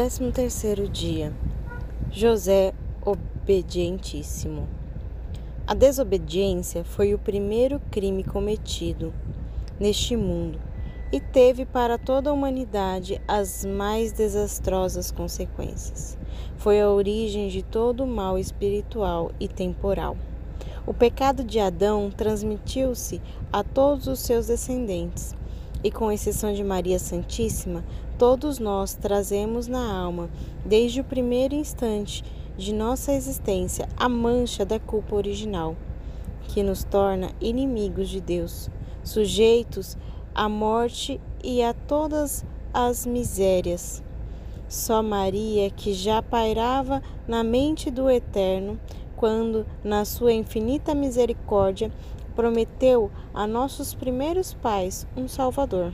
décimo terceiro dia, José obedientíssimo. A desobediência foi o primeiro crime cometido neste mundo e teve para toda a humanidade as mais desastrosas consequências. Foi a origem de todo o mal espiritual e temporal. O pecado de Adão transmitiu-se a todos os seus descendentes, e com exceção de Maria Santíssima, todos nós trazemos na alma, desde o primeiro instante de nossa existência, a mancha da culpa original, que nos torna inimigos de Deus, sujeitos à morte e a todas as misérias. Só Maria, que já pairava na mente do Eterno, quando, na sua infinita misericórdia, prometeu a nossos primeiros pais um Salvador.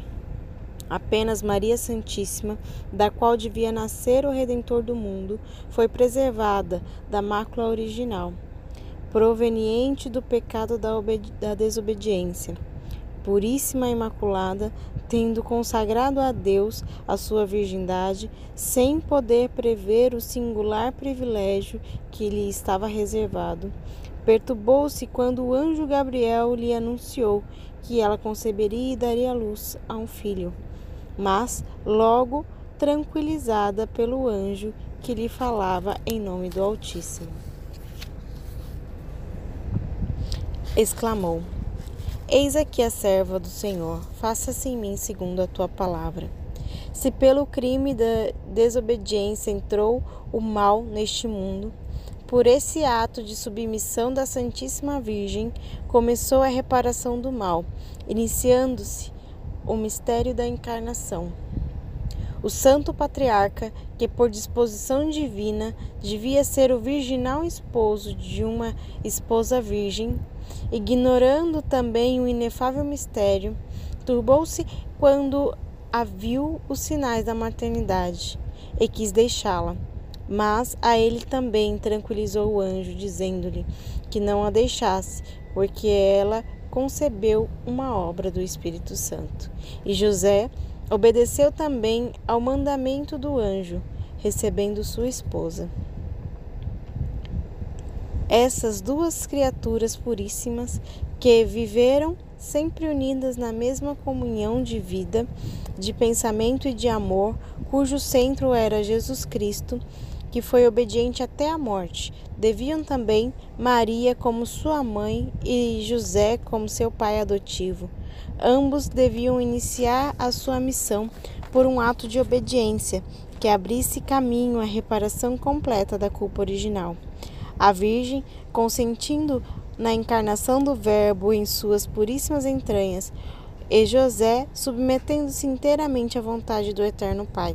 Apenas Maria Santíssima, da qual devia nascer o Redentor do mundo, foi preservada da mácula original, proveniente do pecado da, da desobediência. Puríssima Imaculada, tendo consagrado a Deus a sua virgindade, sem poder prever o singular privilégio que lhe estava reservado, perturbou-se quando o anjo Gabriel lhe anunciou que ela conceberia e daria luz a um filho mas logo tranquilizada pelo anjo que lhe falava em nome do Altíssimo. Exclamou: Eis aqui a serva do Senhor, faça-se em mim segundo a tua palavra. Se pelo crime da desobediência entrou o mal neste mundo, por esse ato de submissão da Santíssima Virgem começou a reparação do mal, iniciando-se o mistério da encarnação. O santo patriarca, que por disposição divina devia ser o virginal esposo de uma esposa virgem, ignorando também o inefável mistério, turbou-se quando a viu os sinais da maternidade e quis deixá-la. Mas a ele também tranquilizou o anjo, dizendo-lhe que não a deixasse, porque ela concebeu uma obra do Espírito Santo. E José obedeceu também ao mandamento do anjo, recebendo sua esposa. Essas duas criaturas puríssimas que viveram sempre unidas na mesma comunhão de vida, de pensamento e de amor, cujo centro era Jesus Cristo, que foi obediente até a morte. Deviam também Maria como sua mãe e José como seu pai adotivo. Ambos deviam iniciar a sua missão por um ato de obediência que abrisse caminho à reparação completa da culpa original. A Virgem, consentindo na encarnação do Verbo em suas puríssimas entranhas, e José, submetendo-se inteiramente à vontade do Eterno Pai.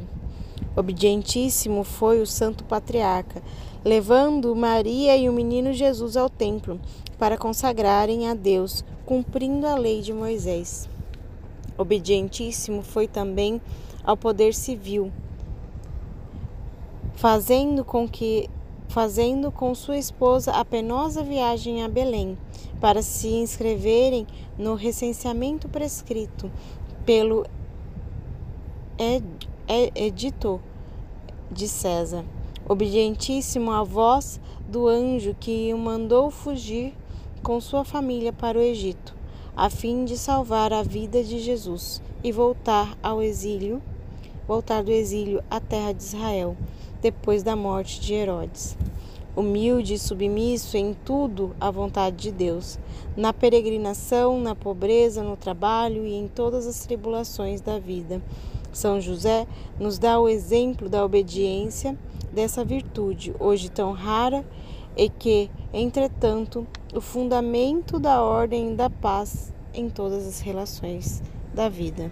Obedientíssimo foi o santo patriarca, levando Maria e o menino Jesus ao templo para consagrarem a Deus, cumprindo a lei de Moisés. Obedientíssimo foi também ao poder civil, fazendo com que fazendo com sua esposa a penosa viagem a Belém para se inscreverem no recenseamento prescrito pelo edito de César, obedientíssimo à voz do anjo que o mandou fugir com sua família para o Egito, a fim de salvar a vida de Jesus e voltar ao exílio, voltar do exílio à terra de Israel, depois da morte de Herodes. Humilde e submisso em tudo à vontade de Deus, na peregrinação, na pobreza, no trabalho e em todas as tribulações da vida são José nos dá o exemplo da obediência dessa virtude, hoje tão rara e que, entretanto, o fundamento da ordem e da paz em todas as relações da vida.